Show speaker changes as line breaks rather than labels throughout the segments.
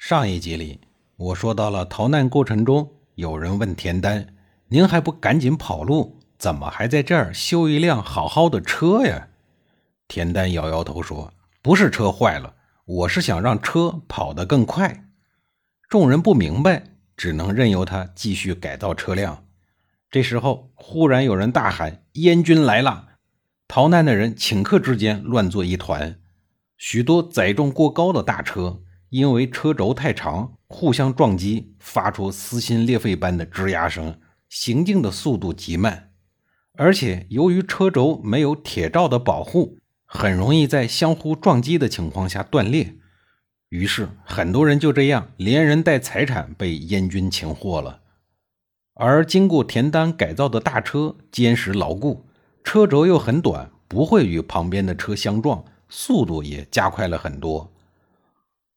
上一集里，我说到了逃难过程中，有人问田丹：“您还不赶紧跑路，怎么还在这儿修一辆好好的车呀？”田丹摇摇头说：“不是车坏了，我是想让车跑得更快。”众人不明白，只能任由他继续改造车辆。这时候，忽然有人大喊：“燕军来了！”逃难的人顷刻之间乱作一团，许多载重过高的大车。因为车轴太长，互相撞击，发出撕心裂肺般的吱呀声，行进的速度极慢。而且由于车轴没有铁罩的保护，很容易在相互撞击的情况下断裂。于是很多人就这样连人带财产被燕军擒获了。而经过田丹改造的大车坚实牢固，车轴又很短，不会与旁边的车相撞，速度也加快了很多。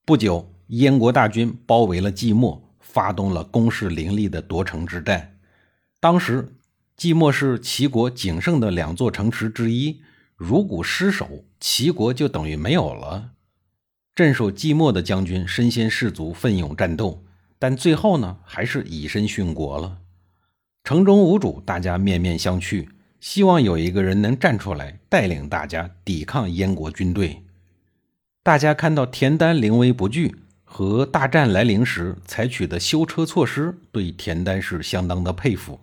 不久，燕国大军包围了即墨，发动了攻势凌厉的夺城之战。当时，即墨是齐国仅剩的两座城池之一，如果失守，齐国就等于没有了。镇守即墨的将军身先士卒，奋勇战斗，但最后呢，还是以身殉国了。城中无主，大家面面相觑，希望有一个人能站出来，带领大家抵抗燕国军队。大家看到田丹临危不惧和大战来临时采取的修车措施，对田丹是相当的佩服。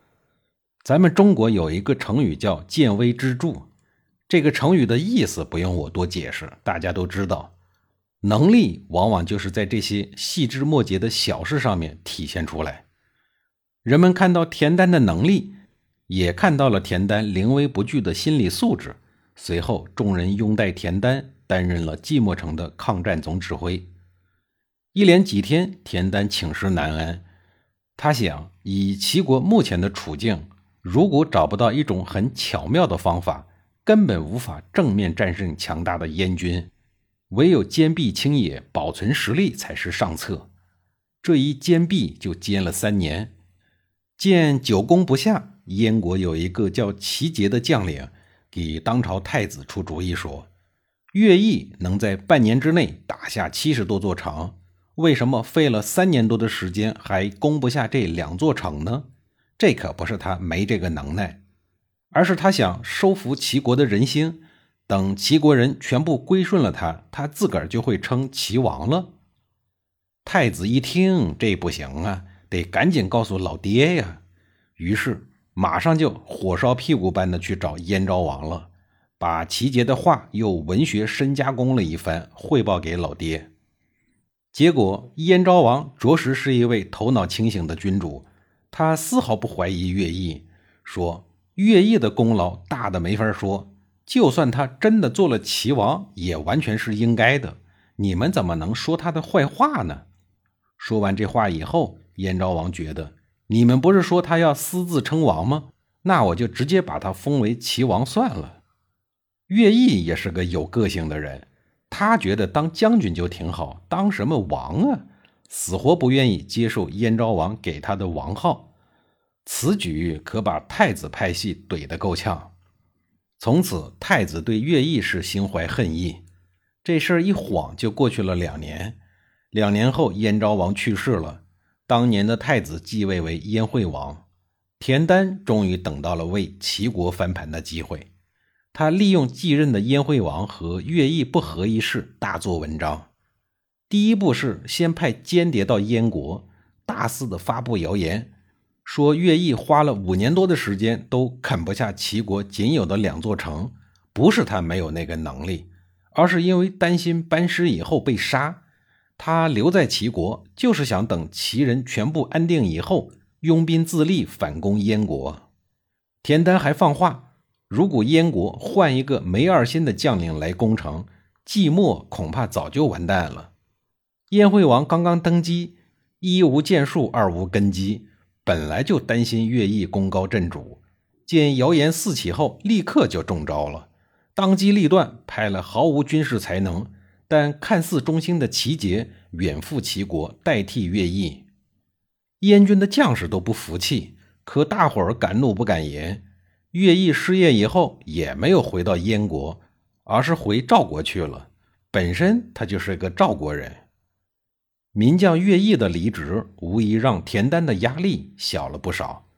咱们中国有一个成语叫“见微知著”，这个成语的意思不用我多解释，大家都知道。能力往往就是在这些细枝末节的小事上面体现出来。人们看到田丹的能力，也看到了田丹临危不惧的心理素质。随后，众人拥戴田丹。担任了寂寞城的抗战总指挥，一连几天，田丹寝食难安。他想，以齐国目前的处境，如果找不到一种很巧妙的方法，根本无法正面战胜强大的燕军。唯有坚壁清野，保存实力才是上策。这一坚壁就坚了三年。见久攻不下，燕国有一个叫齐杰的将领，给当朝太子出主意说。乐毅能在半年之内打下七十多座城，为什么费了三年多的时间还攻不下这两座城呢？这可不是他没这个能耐，而是他想收服齐国的人心，等齐国人全部归顺了他，他自个儿就会称齐王了。太子一听，这不行啊，得赶紧告诉老爹呀，于是马上就火烧屁股般的去找燕昭王了。把齐杰的话又文学深加工了一番，汇报给老爹。结果燕昭王着实是一位头脑清醒的君主，他丝毫不怀疑乐毅，说乐毅的功劳大的没法说，就算他真的做了齐王，也完全是应该的。你们怎么能说他的坏话呢？说完这话以后，燕昭王觉得，你们不是说他要私自称王吗？那我就直接把他封为齐王算了。乐毅也是个有个性的人，他觉得当将军就挺好，当什么王啊？死活不愿意接受燕昭王给他的王号。此举可把太子派系怼得够呛。从此，太子对乐毅是心怀恨意。这事儿一晃就过去了两年。两年后，燕昭王去世了，当年的太子继位为燕惠王。田丹终于等到了为齐国翻盘的机会。他利用继任的燕惠王和乐毅不和一事，大做文章。第一步是先派间谍到燕国，大肆的发布谣言，说乐毅花了五年多的时间都啃不下齐国仅有的两座城，不是他没有那个能力，而是因为担心班师以后被杀，他留在齐国就是想等齐人全部安定以后，拥兵自立反攻燕国。田丹还放话。如果燕国换一个没二心的将领来攻城，季末恐怕早就完蛋了。燕惠王刚刚登基，一无建树，二无根基，本来就担心乐毅功高震主，见谣言四起后，立刻就中招了，当机立断，派了毫无军事才能但看似忠心的齐杰远赴齐国代替乐毅。燕军的将士都不服气，可大伙儿敢怒不敢言。乐毅失业以后，也没有回到燕国，而是回赵国去了。本身他就是个赵国人。名将乐毅的离职，无疑让田丹的压力小了不少。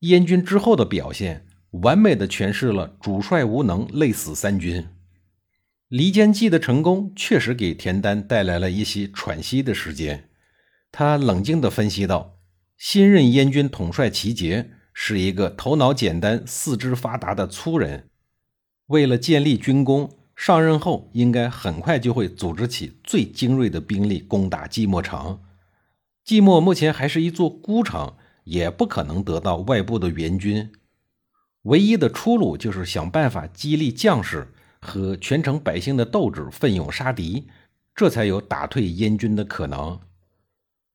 燕军之后的表现，完美的诠释了主帅无能，累死三军。离间计的成功，确实给田丹带来了一些喘息的时间。他冷静地分析道。新任燕军统帅齐杰是一个头脑简单、四肢发达的粗人。为了建立军功，上任后应该很快就会组织起最精锐的兵力攻打即墨城。即墨目前还是一座孤城，也不可能得到外部的援军。唯一的出路就是想办法激励将士和全城百姓的斗志，奋勇杀敌，这才有打退燕军的可能。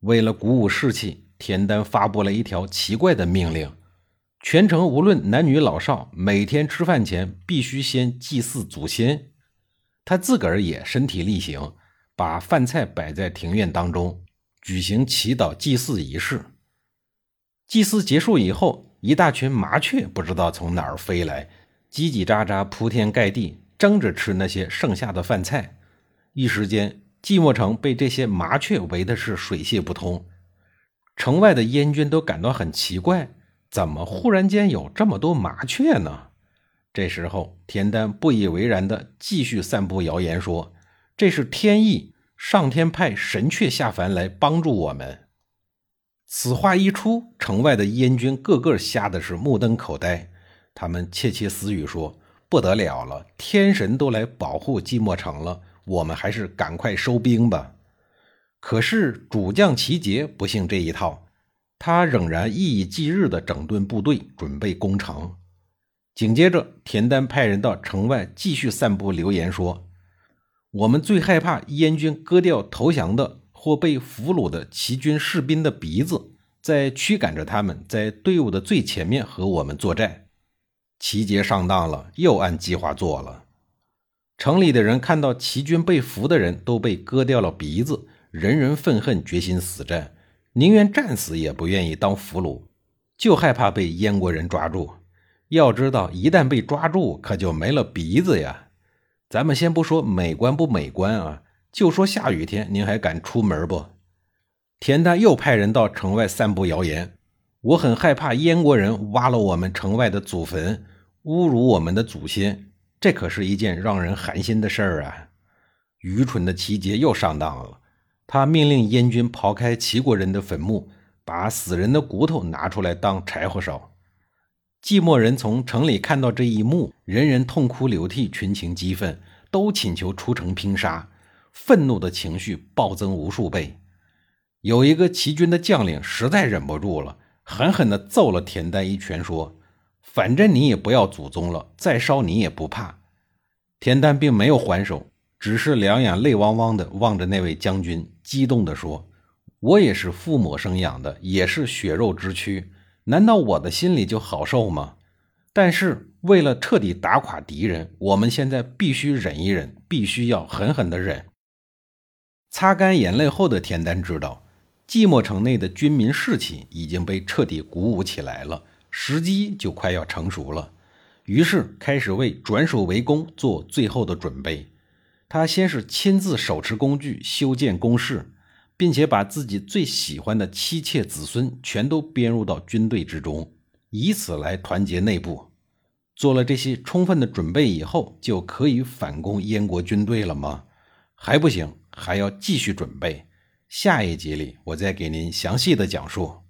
为了鼓舞士气。田丹发布了一条奇怪的命令：全城无论男女老少，每天吃饭前必须先祭祀祖先。他自个儿也身体力行，把饭菜摆在庭院当中，举行祈祷祭祀仪式。祭祀结束以后，一大群麻雀不知道从哪儿飞来，叽叽喳喳铺天盖地，争着吃那些剩下的饭菜。一时间，寂寞城被这些麻雀围的是水泄不通。城外的燕军都感到很奇怪，怎么忽然间有这么多麻雀呢？这时候，田丹不以为然地继续散布谣言，说这是天意，上天派神雀下凡来帮助我们。此话一出，城外的燕军个个吓得是目瞪口呆，他们窃窃私语说：“不得了了，天神都来保护寂寞城了，我们还是赶快收兵吧。”可是主将齐杰不信这一套，他仍然一以继日地整顿部队，准备攻城。紧接着，田丹派人到城外继续散布流言，说：“我们最害怕燕军割掉投降的或被俘虏的齐军士兵的鼻子，在驱赶着他们在队伍的最前面和我们作战。”齐杰上当了，又按计划做了。城里的人看到齐军被俘的人都被割掉了鼻子。人人愤恨，决心死战，宁愿战死也不愿意当俘虏，就害怕被燕国人抓住。要知道，一旦被抓住，可就没了鼻子呀！咱们先不说美观不美观啊，就说下雨天，您还敢出门不？田丹又派人到城外散布谣言，我很害怕燕国人挖了我们城外的祖坟，侮辱我们的祖先，这可是一件让人寒心的事儿啊！愚蠢的齐杰又上当了。他命令燕军刨开齐国人的坟墓，把死人的骨头拿出来当柴火烧。寂寞人从城里看到这一幕，人人痛哭流涕，群情激愤，都请求出城拼杀。愤怒的情绪暴增无数倍。有一个齐军的将领实在忍不住了，狠狠地揍了田丹一拳，说：“反正你也不要祖宗了，再烧你也不怕。”田丹并没有还手。只是两眼泪汪汪的望着那位将军，激动地说：“我也是父母生养的，也是血肉之躯，难道我的心里就好受吗？但是为了彻底打垮敌人，我们现在必须忍一忍，必须要狠狠的忍。”擦干眼泪后的田丹知道，寂寞城内的军民士气已经被彻底鼓舞起来了，时机就快要成熟了，于是开始为转守为攻做最后的准备。他先是亲自手持工具修建工事，并且把自己最喜欢的妻妾子孙全都编入到军队之中，以此来团结内部。做了这些充分的准备以后，就可以反攻燕国军队了吗？还不行，还要继续准备。下一集里，我再给您详细的讲述。